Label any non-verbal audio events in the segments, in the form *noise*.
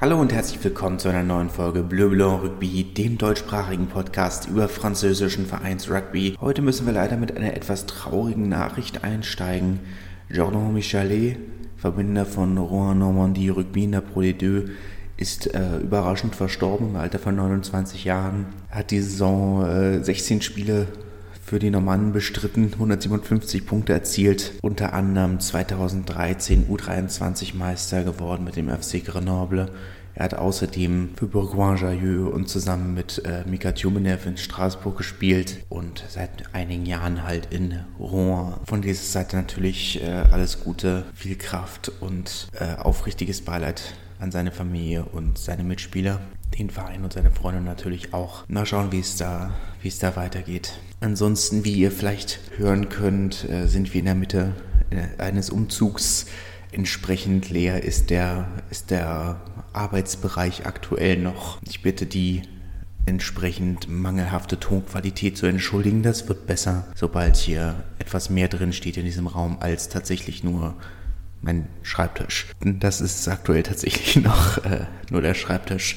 Hallo und herzlich willkommen zu einer neuen Folge Bleu Blanc Rugby, dem deutschsprachigen Podcast über französischen Vereins Rugby. Heute müssen wir leider mit einer etwas traurigen Nachricht einsteigen. Jordan Michalet, Verbinder von Rouen Normandie Rugby in der Pro D2, ist äh, überraschend verstorben im Alter von 29 Jahren. Hat die Saison äh, 16 Spiele für die Normannen bestritten, 157 Punkte erzielt, unter anderem 2013 U23 Meister geworden mit dem FC Grenoble. Er hat außerdem für Bourgoin-Jailleux und zusammen mit äh, Mika Tjumenev in Straßburg gespielt und seit einigen Jahren halt in Rouen. Von dieser Seite natürlich äh, alles Gute, viel Kraft und äh, aufrichtiges Beileid an seine Familie und seine Mitspieler, den Verein und seine Freunde natürlich auch. Mal schauen, wie es da, wie es da weitergeht. Ansonsten, wie ihr vielleicht hören könnt, äh, sind wir in der Mitte äh, eines Umzugs. Entsprechend leer ist der, ist der Arbeitsbereich aktuell noch. Ich bitte die entsprechend mangelhafte Tonqualität zu entschuldigen. Das wird besser, sobald hier etwas mehr drin steht in diesem Raum als tatsächlich nur mein Schreibtisch. Das ist aktuell tatsächlich *laughs* noch äh, nur der Schreibtisch.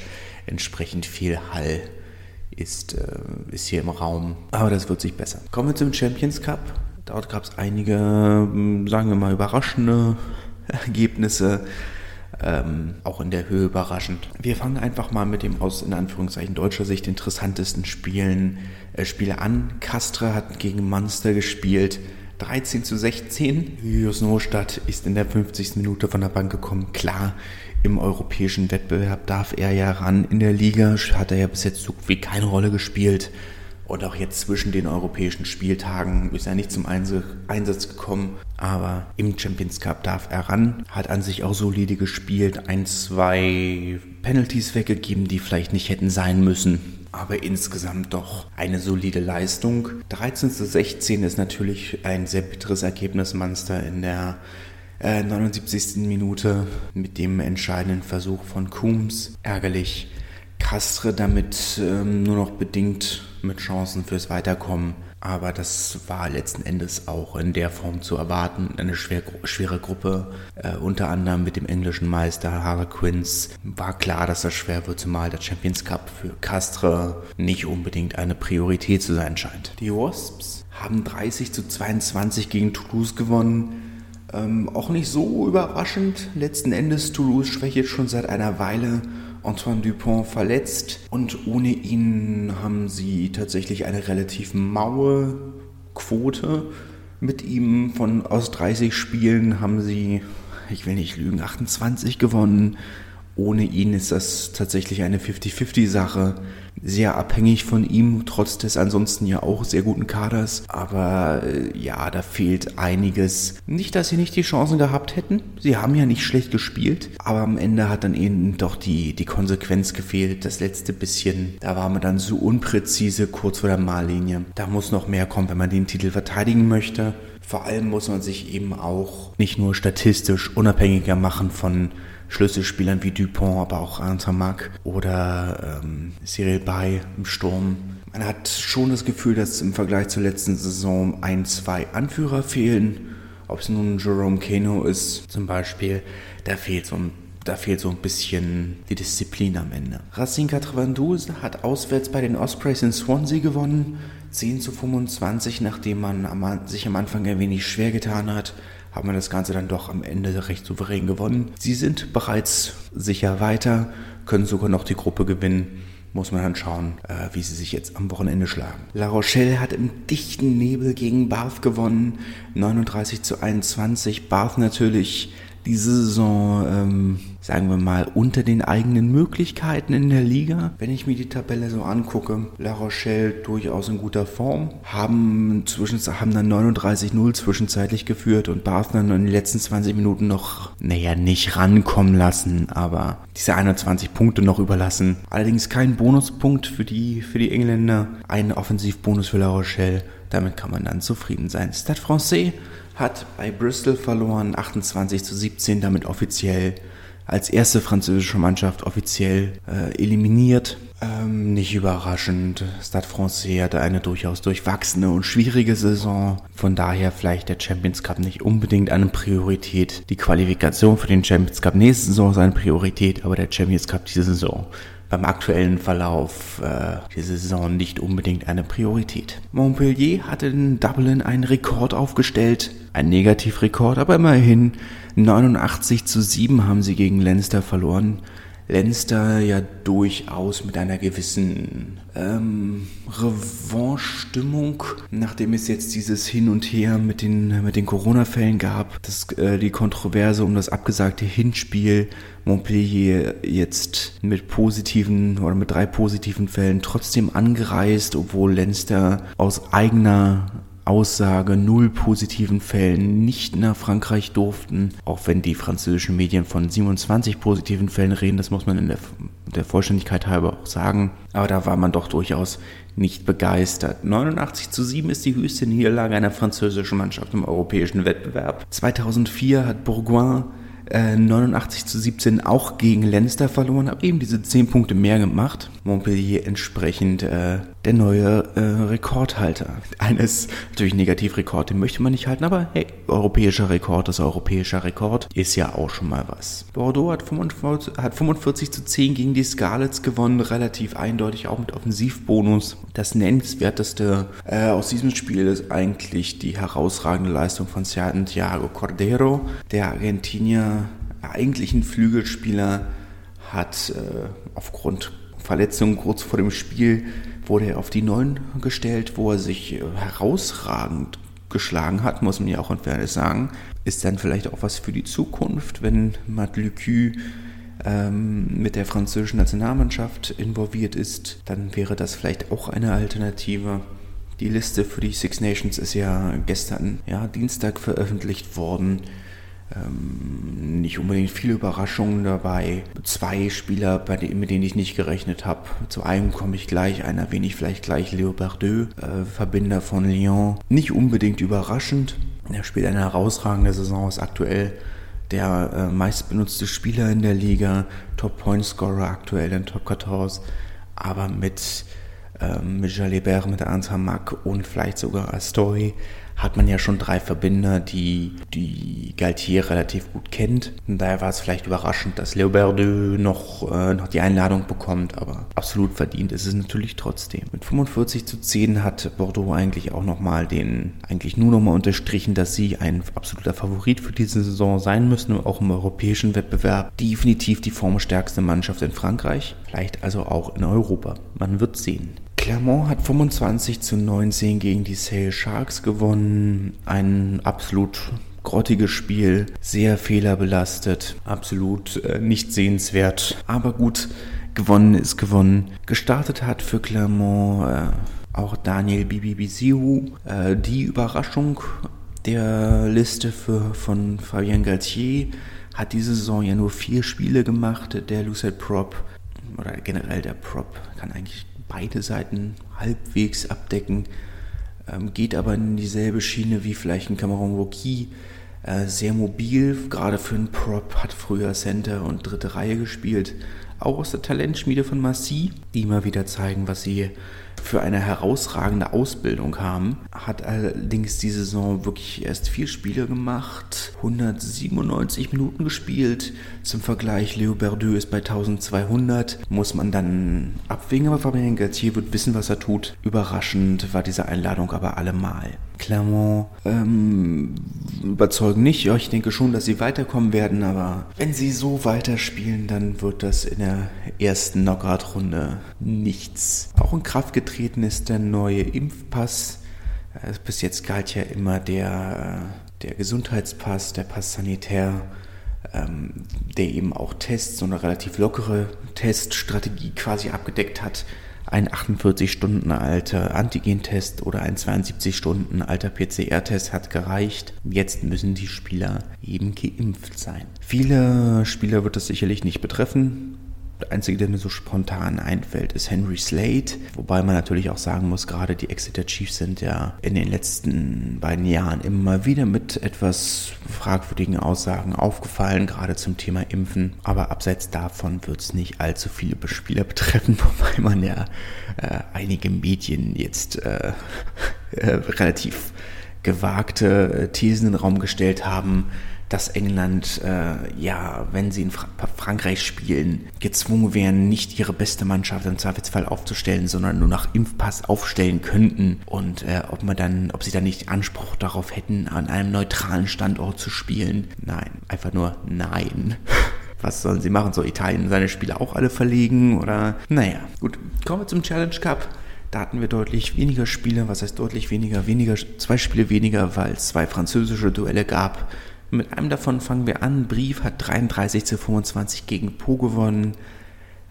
Entsprechend viel Hall ist, äh, ist hier im Raum. Aber das wird sich bessern. Kommen wir zum Champions Cup. Dort gab es einige, hm, sagen wir mal, überraschende *laughs* Ergebnisse. Ähm, auch in der Höhe überraschend. Wir fangen einfach mal mit dem aus in Anführungszeichen deutscher Sicht interessantesten Spielen äh, Spiele an. Castre hat gegen Munster gespielt. 13 zu 16. Julius Nostadt ist in der 50. Minute von der Bank gekommen. Klar, im europäischen Wettbewerb darf er ja ran. In der Liga hat er ja bis jetzt so wie keine Rolle gespielt. Und auch jetzt zwischen den europäischen Spieltagen ist er nicht zum Einsatz gekommen. Aber im Champions Cup darf er ran. Hat an sich auch solide gespielt. Ein, zwei Penalties weggegeben, die vielleicht nicht hätten sein müssen aber insgesamt doch eine solide Leistung. 13 zu 16 ist natürlich ein sehr bitteres Ergebnis. Munster in der äh, 79. Minute mit dem entscheidenden Versuch von Coombs. Ärgerlich. Castre damit ähm, nur noch bedingt mit Chancen fürs Weiterkommen. Aber das war letzten Endes auch in der Form zu erwarten. Eine schwer, schwere Gruppe, äh, unter anderem mit dem englischen Meister Harlequins. War klar, dass das schwer wird, zumal der Champions Cup für Castre nicht unbedingt eine Priorität zu sein scheint. Die Wasps haben 30 zu 22 gegen Toulouse gewonnen. Ähm, auch nicht so überraschend. Letzten Endes Toulouse schwächt schon seit einer Weile Antoine Dupont verletzt und ohne ihn haben sie tatsächlich eine relativ maue Quote. Mit ihm von aus 30 Spielen haben sie, ich will nicht lügen, 28 gewonnen. Ohne ihn ist das tatsächlich eine 50-50-Sache. Sehr abhängig von ihm, trotz des ansonsten ja auch sehr guten Kaders. Aber äh, ja, da fehlt einiges. Nicht, dass sie nicht die Chancen gehabt hätten. Sie haben ja nicht schlecht gespielt. Aber am Ende hat dann eben doch die, die Konsequenz gefehlt. Das letzte bisschen, da war man dann so unpräzise kurz vor der Mahllinie. Da muss noch mehr kommen, wenn man den Titel verteidigen möchte. Vor allem muss man sich eben auch nicht nur statistisch unabhängiger machen von Schlüsselspielern wie Dupont, aber auch Antamac oder ähm, Cyril Bay im Sturm. Man hat schon das Gefühl, dass im Vergleich zur letzten Saison ein, zwei Anführer fehlen. Ob es nun Jerome Kano ist zum Beispiel, da fehlt so ein da fehlt so ein bisschen die Disziplin am Ende. Racing Catravandouze hat auswärts bei den Ospreys in Swansea gewonnen. 10 zu 25, nachdem man sich am Anfang ein wenig schwer getan hat haben wir das Ganze dann doch am Ende recht souverän gewonnen. Sie sind bereits sicher weiter, können sogar noch die Gruppe gewinnen. Muss man dann schauen, äh, wie sie sich jetzt am Wochenende schlagen. La Rochelle hat im dichten Nebel gegen Bath gewonnen. 39 zu 21. Bath natürlich diese Saison, ähm, sagen wir mal, unter den eigenen Möglichkeiten in der Liga. Wenn ich mir die Tabelle so angucke, La Rochelle durchaus in guter Form, haben, zwischen, haben dann 39-0 zwischenzeitlich geführt und Bath dann in den letzten 20 Minuten noch, naja, nicht rankommen lassen, aber diese 21 Punkte noch überlassen. Allerdings kein Bonuspunkt für die, für die Engländer, ein Offensivbonus für La Rochelle. Damit kann man dann zufrieden sein. Stade Francais hat bei Bristol verloren, 28 zu 17, damit offiziell als erste französische Mannschaft offiziell äh, eliminiert. Nicht überraschend. Stade Francais hatte eine durchaus durchwachsene und schwierige Saison. Von daher vielleicht der Champions Cup nicht unbedingt eine Priorität. Die Qualifikation für den Champions Cup nächste Saison ist eine Priorität, aber der Champions Cup diese Saison beim aktuellen Verlauf äh, dieser Saison nicht unbedingt eine Priorität. Montpellier hatte in Dublin einen Rekord aufgestellt, ein Negativrekord, aber immerhin 89 zu 7 haben sie gegen Leinster verloren. Leinster ja durchaus mit einer gewissen ähm, Revanche-Stimmung, nachdem es jetzt dieses Hin und Her mit den, mit den Corona-Fällen gab, das, äh, die Kontroverse um das abgesagte Hinspiel Montpellier jetzt mit positiven oder mit drei positiven Fällen trotzdem angereist, obwohl Leinster aus eigener Aussage null positiven Fällen nicht nach Frankreich durften, auch wenn die französischen Medien von 27 positiven Fällen reden, das muss man in der, der Vollständigkeit halber auch sagen, aber da war man doch durchaus nicht begeistert. 89 zu 7 ist die höchste Niederlage einer französischen Mannschaft im europäischen Wettbewerb. 2004 hat Bourgoin 89 äh, zu 17 auch gegen Leinster verloren, aber eben diese 10 Punkte mehr gemacht. Montpellier entsprechend äh, der neue äh, Rekordhalter. Eines natürlich Negativrekord, den möchte man nicht halten, aber hey, europäischer Rekord ist europäischer Rekord, ist ja auch schon mal was. Bordeaux hat 45, hat 45 zu 10 gegen die Scarlets gewonnen, relativ eindeutig auch mit Offensivbonus. Das nennenswerteste äh, aus diesem Spiel ist eigentlich die herausragende Leistung von Santiago Cordero, der Argentinier, eigentlichen Flügelspieler, hat äh, aufgrund Verletzungen kurz vor dem Spiel wurde er auf die 9 gestellt, wo er sich äh, herausragend geschlagen hat, muss man ja auch in Fairness sagen. Ist dann vielleicht auch was für die Zukunft, wenn Matt Lucu ähm, mit der französischen Nationalmannschaft involviert ist, dann wäre das vielleicht auch eine Alternative. Die Liste für die Six Nations ist ja gestern, ja, Dienstag veröffentlicht worden. Ähm, nicht unbedingt viele Überraschungen dabei. Zwei Spieler, bei denen, mit denen ich nicht gerechnet habe. Zu einem komme ich gleich, einer ich vielleicht gleich, Leo Bardeux, äh, Verbinder von Lyon. Nicht unbedingt überraschend. Er spielt eine herausragende Saison, ist aktuell der äh, meistbenutzte Spieler in der Liga, Top-Point-Scorer aktuell in Top 14, aber mit, ähm, mit Jalibert, mit Ernst Hamak und vielleicht sogar Astori hat man ja schon drei Verbinder, die die Galtier relativ gut kennt. Und daher war es vielleicht überraschend, dass Leo Berdeux noch, äh, noch die Einladung bekommt, aber absolut verdient ist es natürlich trotzdem. Mit 45 zu 10 hat Bordeaux eigentlich auch nochmal den, eigentlich nur nochmal unterstrichen, dass sie ein absoluter Favorit für diese Saison sein müssen, auch im europäischen Wettbewerb. Definitiv die formstärkste Mannschaft in Frankreich, vielleicht also auch in Europa. Man wird sehen. Clermont hat 25 zu 19 gegen die Sale Sharks gewonnen. Ein absolut grottiges Spiel, sehr fehlerbelastet, absolut äh, nicht sehenswert. Aber gut, gewonnen ist gewonnen. Gestartet hat für Clermont äh, auch Daniel Bibibisiu. Äh, die Überraschung der Liste für, von Fabien Galtier hat diese Saison ja nur vier Spiele gemacht. Der Lucid Prop oder generell der Prop kann eigentlich beide Seiten halbwegs abdecken, ähm, geht aber in dieselbe Schiene wie vielleicht ein Cameron Wauquiez, äh, sehr mobil, gerade für einen Prop, hat früher Center und dritte Reihe gespielt, auch aus der Talentschmiede von Massi, die immer wieder zeigen, was sie für eine herausragende Ausbildung haben. Hat allerdings die Saison wirklich erst vier Spiele gemacht, 197 Minuten gespielt. Zum Vergleich, Leo Berdeux ist bei 1200. Muss man dann abwägen, aber Fabien Galtier wird wissen, was er tut. Überraschend war diese Einladung aber allemal. Clermont ähm, überzeugen nicht. Ja, ich denke schon, dass sie weiterkommen werden, aber wenn sie so weiterspielen, dann wird das in der ersten Knockout-Runde nichts. Auch in Kraft getreten ist der neue Impfpass. Äh, bis jetzt galt ja immer der, der Gesundheitspass, der Pass sanitär, ähm, der eben auch Tests, so eine relativ lockere Teststrategie quasi abgedeckt hat ein 48 Stunden alter Antigentest oder ein 72 Stunden alter PCR-Test hat gereicht. Jetzt müssen die Spieler eben geimpft sein. Viele Spieler wird das sicherlich nicht betreffen. Der einzige, der mir so spontan einfällt, ist Henry Slade. Wobei man natürlich auch sagen muss, gerade die Exeter Chiefs sind ja in den letzten beiden Jahren immer wieder mit etwas fragwürdigen Aussagen aufgefallen, gerade zum Thema Impfen. Aber abseits davon wird es nicht allzu viele Spieler betreffen, *laughs* wobei man ja äh, einige Medien jetzt äh, äh, relativ gewagte äh, Thesen in den Raum gestellt haben, dass England, äh, ja, wenn sie in Fra Frankreich spielen, gezwungen wären, nicht ihre beste Mannschaft im Zweifelsfall aufzustellen, sondern nur nach Impfpass aufstellen könnten. Und äh, ob man dann, ob sie dann nicht Anspruch darauf hätten, an einem neutralen Standort zu spielen. Nein, einfach nur nein. *laughs* Was sollen sie machen? Soll Italien seine Spiele auch alle verlegen? Oder? Naja, gut. Kommen wir zum Challenge Cup. Da hatten wir deutlich weniger Spiele. Was heißt deutlich weniger? Weniger, zwei Spiele weniger, weil es zwei französische Duelle gab. Mit einem davon fangen wir an. Brief hat 33 zu 25 gegen Po gewonnen.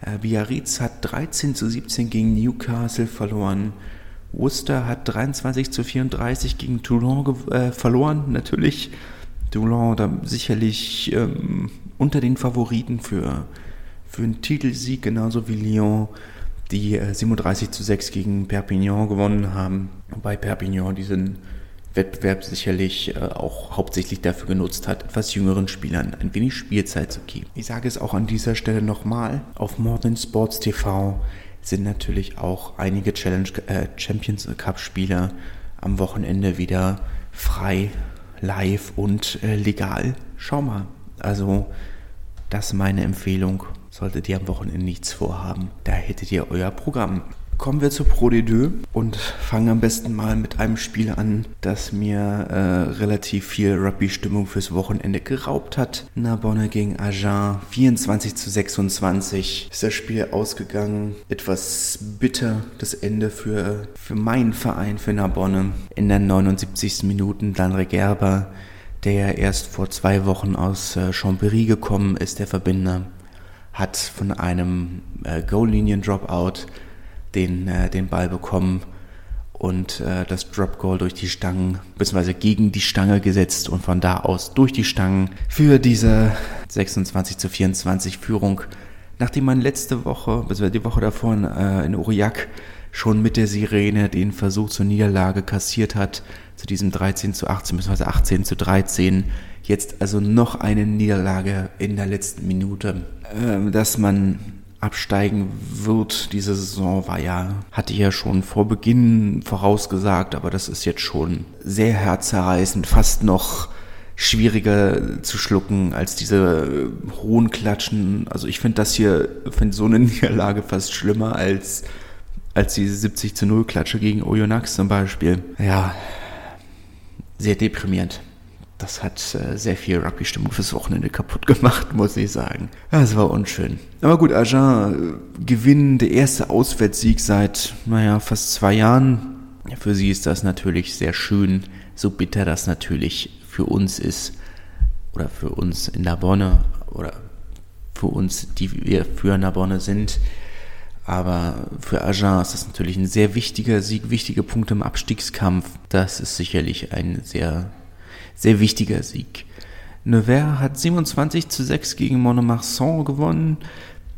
Äh, Biarritz hat 13 zu 17 gegen Newcastle verloren. Worcester hat 23 zu 34 gegen Toulon äh, verloren. Natürlich Toulon da sicherlich ähm, unter den Favoriten für, für einen Titelsieg, genauso wie Lyon, die äh, 37 zu 6 gegen Perpignan gewonnen haben. Wobei Perpignan diesen Wettbewerb sicherlich äh, auch hauptsächlich dafür genutzt hat, etwas jüngeren Spielern ein wenig Spielzeit zu geben. Ich sage es auch an dieser Stelle nochmal, auf Modern Sports TV sind natürlich auch einige Challenge, äh, Champions Cup Spieler am Wochenende wieder frei, live und äh, legal. Schau mal. Also, das ist meine Empfehlung. Solltet ihr am Wochenende nichts vorhaben, da hättet ihr euer Programm. Kommen wir zu Pro D2 und fangen am besten mal mit einem Spiel an, das mir äh, relativ viel Rugby-Stimmung fürs Wochenende geraubt hat. Narbonne gegen Agen, 24 zu 26 ist das Spiel ausgegangen. Etwas bitter, das Ende für, für meinen Verein, für Narbonne. In der 79. Minuten Landre Gerber, der erst vor zwei Wochen aus äh, Chambéry gekommen ist, der Verbinder, hat von einem äh, Goal-Linien-Dropout den, äh, den Ball bekommen und äh, das Drop Goal durch die Stangen, beziehungsweise gegen die Stange gesetzt und von da aus durch die Stangen für diese 26 zu 24 Führung. Nachdem man letzte Woche, beziehungsweise die Woche davor in, äh, in Aurillac schon mit der Sirene den Versuch zur Niederlage kassiert hat, zu diesem 13 zu 18 bzw. 18 zu 13. Jetzt also noch eine Niederlage in der letzten Minute, äh, dass man absteigen wird. Diese Saison war ja, hatte ich ja schon vor Beginn vorausgesagt, aber das ist jetzt schon sehr herzerreißend, fast noch schwieriger zu schlucken als diese hohen Klatschen. Also ich finde das hier, finde so eine *laughs* Niederlage fast schlimmer als, als diese 70 zu 0 Klatsche gegen Oyonnax zum Beispiel. Ja, sehr deprimierend das hat äh, sehr viel Rugby-Stimmung fürs Wochenende kaputt gemacht, *laughs* muss ich sagen. Das war unschön. Aber gut, Agen äh, gewinnen der erste Auswärtssieg seit, naja, fast zwei Jahren. Für sie ist das natürlich sehr schön, so bitter das natürlich für uns ist. Oder für uns in Narbonne oder für uns, die wir für Narbonne sind. Aber für Agen ist das natürlich ein sehr wichtiger Sieg, wichtige Punkte im Abstiegskampf. Das ist sicherlich ein sehr sehr wichtiger Sieg. Nevers hat 27 zu 6 gegen Monomarsan gewonnen,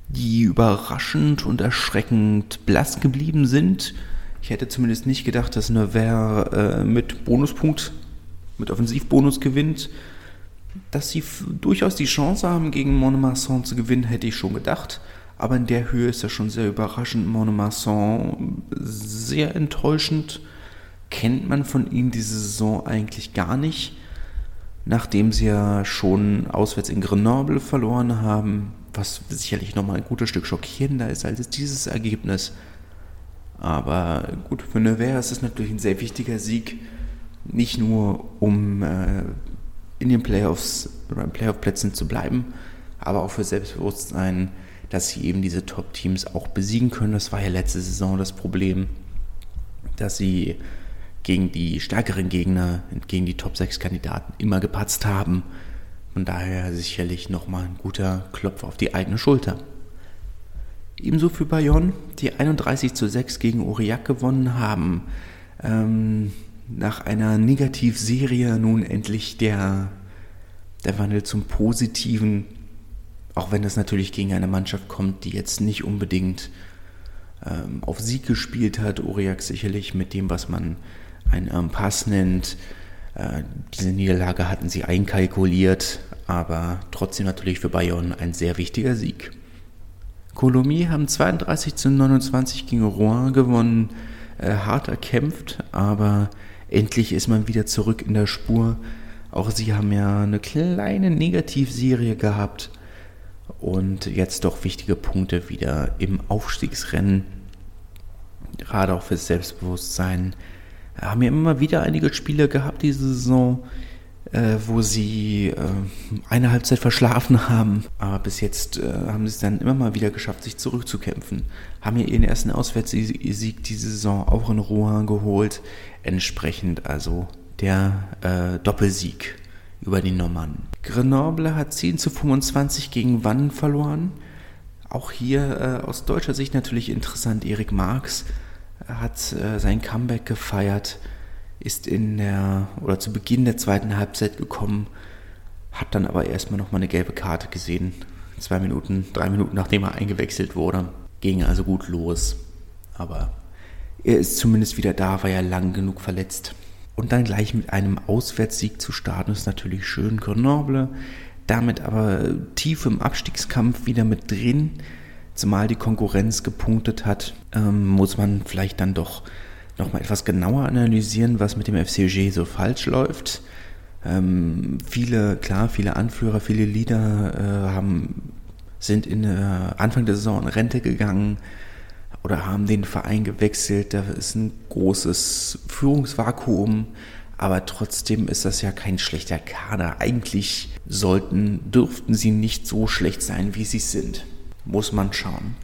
die überraschend und erschreckend blass geblieben sind. Ich hätte zumindest nicht gedacht, dass Nevers äh, mit Bonuspunkt, mit Offensivbonus gewinnt. Dass sie durchaus die Chance haben, gegen Monomarsan zu gewinnen, hätte ich schon gedacht. Aber in der Höhe ist das schon sehr überraschend. Monomarsan sehr enttäuschend. Kennt man von ihnen diese Saison eigentlich gar nicht nachdem sie ja schon auswärts in Grenoble verloren haben, was sicherlich nochmal ein gutes Stück schockierender ist als dieses Ergebnis. Aber gut, für Nevers ist es natürlich ein sehr wichtiger Sieg, nicht nur um äh, in den Playoffs oder in Playoff-Plätzen zu bleiben, aber auch für Selbstbewusstsein, dass sie eben diese Top-Teams auch besiegen können. Das war ja letzte Saison das Problem, dass sie gegen die stärkeren Gegner, gegen die Top 6 Kandidaten immer gepatzt haben. Von daher sicherlich nochmal ein guter Klopf auf die eigene Schulter. Ebenso für Bayonne, die 31 zu 6 gegen Aurillac gewonnen haben. Ähm, nach einer Negativserie nun endlich der, der Wandel zum Positiven. Auch wenn das natürlich gegen eine Mannschaft kommt, die jetzt nicht unbedingt ähm, auf Sieg gespielt hat. Aurillac sicherlich mit dem, was man einen ähm, Pass nennt. Äh, diese Niederlage hatten sie einkalkuliert, aber trotzdem natürlich für Bayern ein sehr wichtiger Sieg. Colomiers haben 32 zu 29 gegen Rouen gewonnen, äh, hart erkämpft, aber endlich ist man wieder zurück in der Spur. Auch sie haben ja eine kleine Negativserie gehabt und jetzt doch wichtige Punkte wieder im Aufstiegsrennen. Gerade auch fürs Selbstbewusstsein. Haben ja immer wieder einige Spiele gehabt diese Saison, äh, wo sie äh, eine Halbzeit verschlafen haben. Aber bis jetzt äh, haben sie es dann immer mal wieder geschafft, sich zurückzukämpfen. Haben ja ihren ersten Auswärtssieg diese Saison auch in Rouen geholt. Entsprechend also der äh, Doppelsieg über die Normannen. Grenoble hat 10 zu 25 gegen Wann verloren. Auch hier äh, aus deutscher Sicht natürlich interessant. Erik Marx hat äh, sein Comeback gefeiert ist in der oder zu Beginn der zweiten Halbzeit gekommen, hat dann aber erstmal nochmal eine gelbe Karte gesehen. Zwei Minuten, drei Minuten nachdem er eingewechselt wurde. Ging also gut los. Aber er ist zumindest wieder da, war ja lang genug verletzt. Und dann gleich mit einem Auswärtssieg zu starten, ist natürlich schön. Grenoble, damit aber tief im Abstiegskampf wieder mit drin. Zumal die Konkurrenz gepunktet hat, ähm, muss man vielleicht dann doch nochmal etwas genauer analysieren, was mit dem FCG so falsch läuft. Ähm, viele, klar, viele Anführer, viele Leader äh, haben, sind in äh, Anfang der Saison in Rente gegangen oder haben den Verein gewechselt. Da ist ein großes Führungsvakuum, aber trotzdem ist das ja kein schlechter Kader. Eigentlich sollten, dürften sie nicht so schlecht sein, wie sie sind. Muss man schauen.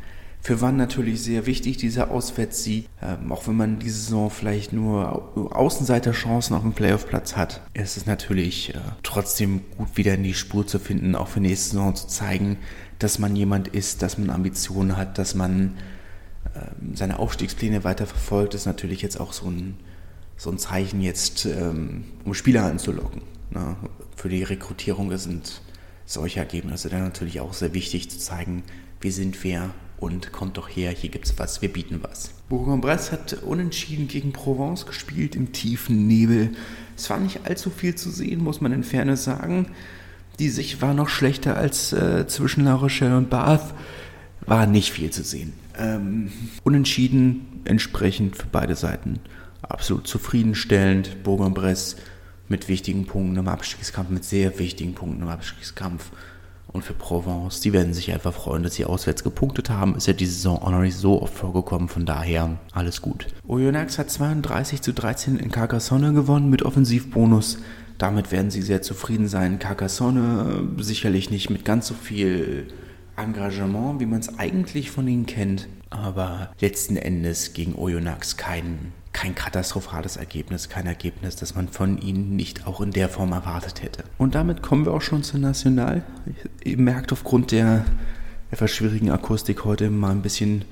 Für Wann natürlich sehr wichtig, dieser Auswärtssieg. Ähm, auch wenn man diese Saison vielleicht nur Außenseiterchancen auf dem Playoff-Platz hat, ist es natürlich äh, trotzdem gut, wieder in die Spur zu finden, auch für nächste Saison zu zeigen, dass man jemand ist, dass man Ambitionen hat, dass man äh, seine Aufstiegspläne weiter verfolgt, ist natürlich jetzt auch so ein, so ein Zeichen jetzt, ähm, um Spieler anzulocken. Ne? Für die Rekrutierung sind solche Ergebnisse dann natürlich auch sehr wichtig zu zeigen, wir sind wer, und kommt doch her, hier gibt's was, wir bieten was. Bourg-en-Bresse hat unentschieden gegen Provence gespielt im tiefen Nebel. Es war nicht allzu viel zu sehen, muss man in Ferne sagen. Die Sicht war noch schlechter als äh, zwischen La Rochelle und Bath. War nicht viel zu sehen. Ähm, unentschieden, entsprechend für beide Seiten absolut zufriedenstellend. Bourg-en-Bresse mit wichtigen Punkten im Abstiegskampf, mit sehr wichtigen Punkten im Abstiegskampf und für Provence. Die werden sich einfach freuen, dass sie auswärts gepunktet haben. Ist ja diese Saison auch noch nicht so oft vorgekommen, von daher alles gut. Oyonnax hat 32 zu 13 in Carcassonne gewonnen mit Offensivbonus. Damit werden sie sehr zufrieden sein. Carcassonne sicherlich nicht mit ganz so viel Engagement, wie man es eigentlich von ihnen kennt, aber letzten Endes gegen Oyonnax kein kein katastrophales Ergebnis, kein Ergebnis, das man von ihnen nicht auch in der Form erwartet hätte. Und damit kommen wir auch schon zur National. Ihr merkt aufgrund der etwas schwierigen Akustik heute mal ein bisschen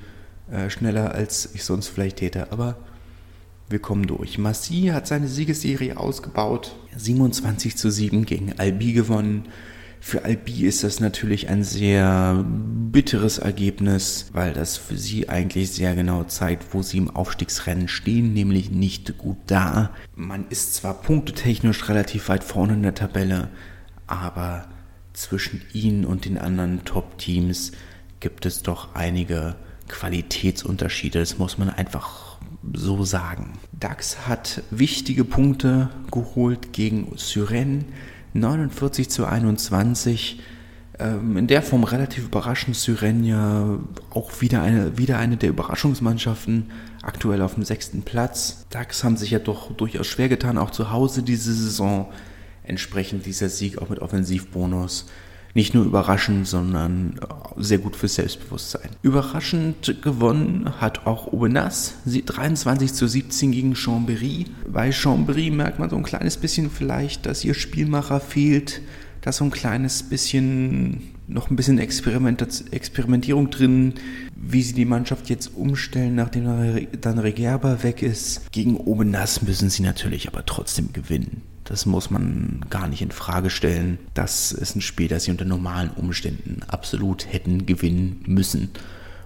äh, schneller, als ich sonst vielleicht täte, aber wir kommen durch. Massi hat seine Siegesserie ausgebaut, 27 zu 7 gegen Albi gewonnen. Für Albi ist das natürlich ein sehr bitteres Ergebnis, weil das für sie eigentlich sehr genau zeigt, wo sie im Aufstiegsrennen stehen, nämlich nicht gut da. Man ist zwar punktetechnisch relativ weit vorne in der Tabelle, aber zwischen ihnen und den anderen Top-Teams gibt es doch einige Qualitätsunterschiede. Das muss man einfach so sagen. DAX hat wichtige Punkte geholt gegen Syren 49 zu 21. Ähm, in der Form relativ überraschend. Syrenia auch wieder eine, wieder eine der Überraschungsmannschaften, aktuell auf dem sechsten Platz. DAX haben sich ja doch durchaus schwer getan, auch zu Hause diese Saison. Entsprechend dieser Sieg auch mit Offensivbonus nicht nur überraschend, sondern sehr gut fürs Selbstbewusstsein. Überraschend gewonnen hat auch Aubenas, 23 zu 17 gegen Chambéry. Bei Chambéry merkt man so ein kleines bisschen vielleicht, dass ihr Spielmacher fehlt, dass so ein kleines bisschen noch ein bisschen Experimentierung drin, wie sie die Mannschaft jetzt umstellen, nachdem dann Regerber weg ist. Gegen Obenass müssen sie natürlich aber trotzdem gewinnen. Das muss man gar nicht in Frage stellen. Das ist ein Spiel, das sie unter normalen Umständen absolut hätten gewinnen müssen.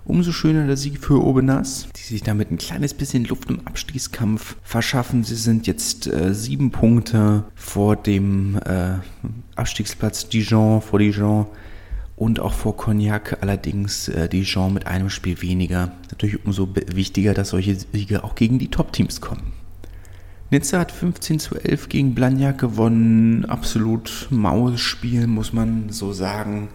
Umso schöner der Sieg für Obenas, die sich damit ein kleines bisschen Luft im Abstiegskampf verschaffen. Sie sind jetzt äh, sieben Punkte vor dem äh, Abstiegsplatz Dijon, vor Dijon und auch vor Cognac. Allerdings äh, Dijon mit einem Spiel weniger. Natürlich umso wichtiger, dass solche Siege auch gegen die Top-Teams kommen. Nizza hat 15 zu 11 gegen Blagnac gewonnen. Absolut maues Spiel, muss man so sagen.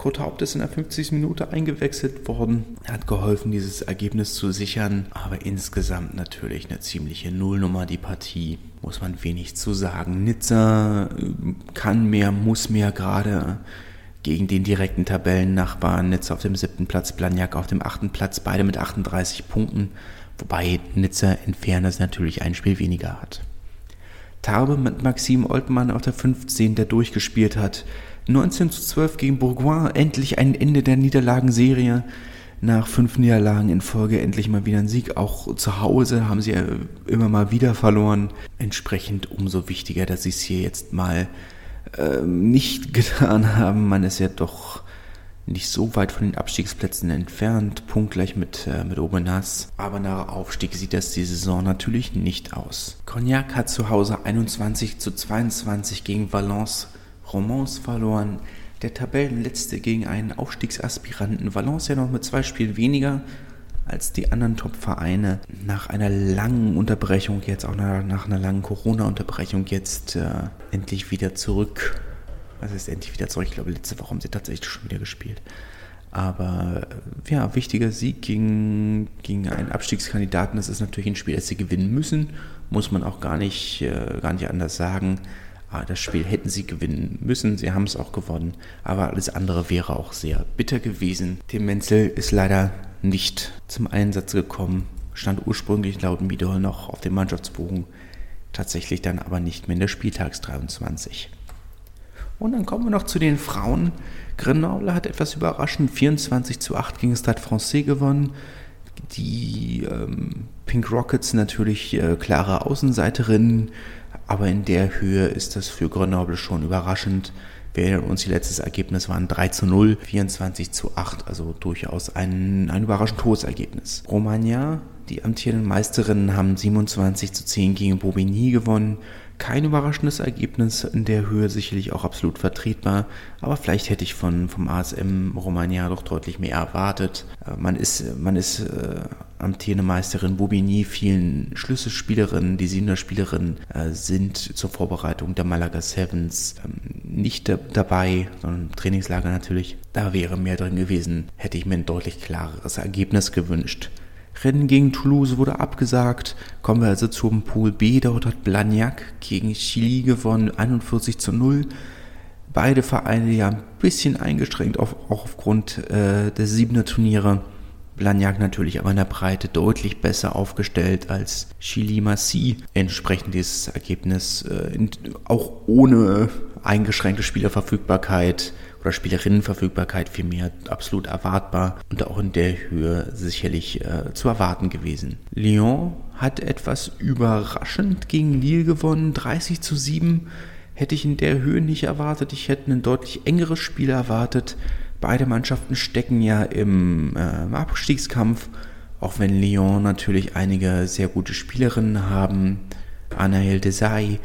Kurt Haupt ist in der 50. Minute eingewechselt worden. Er hat geholfen, dieses Ergebnis zu sichern. Aber insgesamt natürlich eine ziemliche Nullnummer, die Partie. Muss man wenig zu sagen. Nizza äh, kann mehr, muss mehr gerade gegen den direkten Tabellennachbarn. Nizza auf dem siebten Platz, Blagnac auf dem achten Platz. Beide mit 38 Punkten. Wobei Nizza in Fairness natürlich ein Spiel weniger hat. Tarbe mit Maxim Oltmann auf der 15, der durchgespielt hat. 19 zu 12 gegen Bourgoin, endlich ein Ende der Niederlagenserie. Nach fünf Niederlagen in Folge endlich mal wieder ein Sieg. Auch zu Hause haben sie immer mal wieder verloren. Entsprechend umso wichtiger, dass sie es hier jetzt mal äh, nicht *laughs* getan haben. Man ist ja doch nicht so weit von den Abstiegsplätzen entfernt, punktgleich mit, äh, mit Obenas. Aber nach Aufstieg sieht das die Saison natürlich nicht aus. Cognac hat zu Hause 21 zu 22 gegen Valence Romans verloren. Der Tabellenletzte gegen einen Aufstiegsaspiranten. Valence ja noch mit zwei Spielen weniger als die anderen Top-Vereine. Nach einer langen Unterbrechung, jetzt auch nach, nach einer langen Corona-Unterbrechung, jetzt äh, endlich wieder zurück was ist endlich wieder zurück? Ich glaube, letzte Woche haben sie tatsächlich schon wieder gespielt. Aber äh, ja, wichtiger Sieg gegen, gegen einen Abstiegskandidaten. Das ist natürlich ein Spiel, das sie gewinnen müssen. Muss man auch gar nicht, äh, gar nicht anders sagen. Aber das Spiel hätten sie gewinnen müssen. Sie haben es auch gewonnen. Aber alles andere wäre auch sehr bitter gewesen. Tim Menzel ist leider nicht zum Einsatz gekommen. Stand ursprünglich laut Midol noch auf dem Mannschaftsbogen. Tatsächlich dann aber nicht mehr in der Spieltags 23. Und dann kommen wir noch zu den Frauen. Grenoble hat etwas überraschend 24 zu 8 gegen Stade Francais gewonnen. Die ähm, Pink Rockets natürlich äh, klare Außenseiterinnen, aber in der Höhe ist das für Grenoble schon überraschend. Wir erinnern uns, ihr letztes Ergebnis waren 3 zu 0, 24 zu 8, also durchaus ein, ein überraschend hohes Ergebnis. Romagna, die amtierenden Meisterinnen, haben 27 zu 10 gegen Bobigny gewonnen kein überraschendes Ergebnis in der Höhe, sicherlich auch absolut vertretbar, aber vielleicht hätte ich von, vom ASM Romagna doch deutlich mehr erwartet. Äh, man ist, man ist äh, amtierende Meisterin Bobigny, vielen Schlüsselspielerinnen, die Siebener-Spielerinnen äh, sind zur Vorbereitung der Malaga Sevens ähm, nicht da, dabei, sondern im Trainingslager natürlich. Da wäre mehr drin gewesen, hätte ich mir ein deutlich klareres Ergebnis gewünscht. Rennen gegen Toulouse wurde abgesagt. Kommen wir also zum Pool B. Dort hat Blagnac gegen Chili gewonnen, 41 zu 0. Beide Vereine ja ein bisschen eingeschränkt, auch aufgrund äh, der siebener Turniere. Blagnac natürlich aber in der Breite deutlich besser aufgestellt als Chili Massi. Entsprechend dieses Ergebnis äh, auch ohne eingeschränkte Spielerverfügbarkeit oder Spielerinnenverfügbarkeit vielmehr absolut erwartbar und auch in der Höhe sicherlich äh, zu erwarten gewesen. Lyon hat etwas überraschend gegen Lille gewonnen, 30 zu 7. Hätte ich in der Höhe nicht erwartet. Ich hätte ein deutlich engeres Spiel erwartet. Beide Mannschaften stecken ja im, äh, Abstiegskampf, auch wenn Lyon natürlich einige sehr gute Spielerinnen haben. Anaël Desai,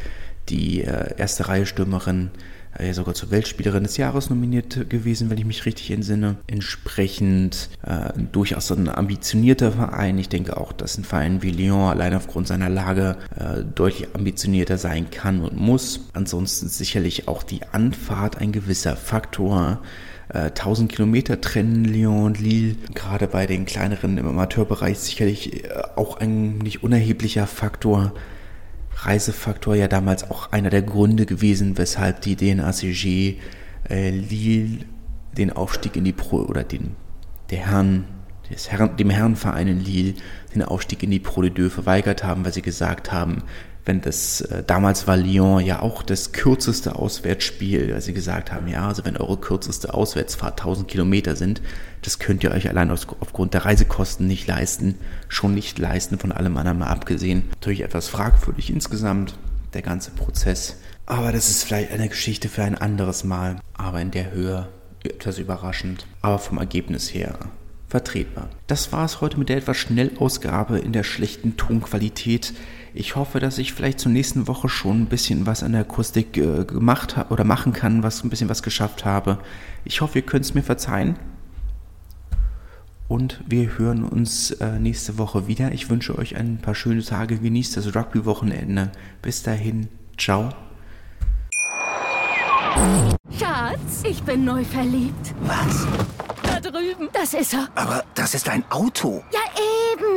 die äh, erste Reihe Stürmerin, äh, sogar zur Weltspielerin des Jahres nominiert gewesen, wenn ich mich richtig entsinne. Entsprechend äh, durchaus ein ambitionierter Verein. Ich denke auch, dass ein Verein wie Lyon allein aufgrund seiner Lage äh, deutlich ambitionierter sein kann und muss. Ansonsten sicherlich auch die Anfahrt ein gewisser Faktor. 1000 äh, Kilometer trennen Lyon und Lille, gerade bei den kleineren im Amateurbereich sicherlich äh, auch ein nicht unerheblicher Faktor. Reisefaktor ja damals auch einer der Gründe gewesen, weshalb die DNACG äh, Lille den Aufstieg in die Pro oder den der Herren, Herren, dem Herrenverein in Lille den Aufstieg in die Pro de Deux verweigert haben, weil sie gesagt haben, wenn das äh, damals war Lyon ja auch das kürzeste Auswärtsspiel, weil sie gesagt haben, ja, also wenn eure kürzeste Auswärtsfahrt 1000 Kilometer sind, das könnt ihr euch allein aus, aufgrund der Reisekosten nicht leisten, schon nicht leisten, von allem anderen mal abgesehen. Natürlich etwas fragwürdig insgesamt, der ganze Prozess. Aber das ist vielleicht eine Geschichte für ein anderes Mal, aber in der Höhe etwas überraschend, aber vom Ergebnis her vertretbar. Das war es heute mit der etwas Schnellausgabe in der schlechten Tonqualität. Ich hoffe, dass ich vielleicht zur nächsten Woche schon ein bisschen was an der Akustik äh, gemacht habe oder machen kann, was ein bisschen was geschafft habe. Ich hoffe, ihr könnt es mir verzeihen. Und wir hören uns äh, nächste Woche wieder. Ich wünsche euch ein paar schöne Tage. Genießt das Rugby-Wochenende. Bis dahin. Ciao. Schatz, ich bin neu verliebt. Was? Da drüben. Das ist er. Aber das ist ein Auto. Ja,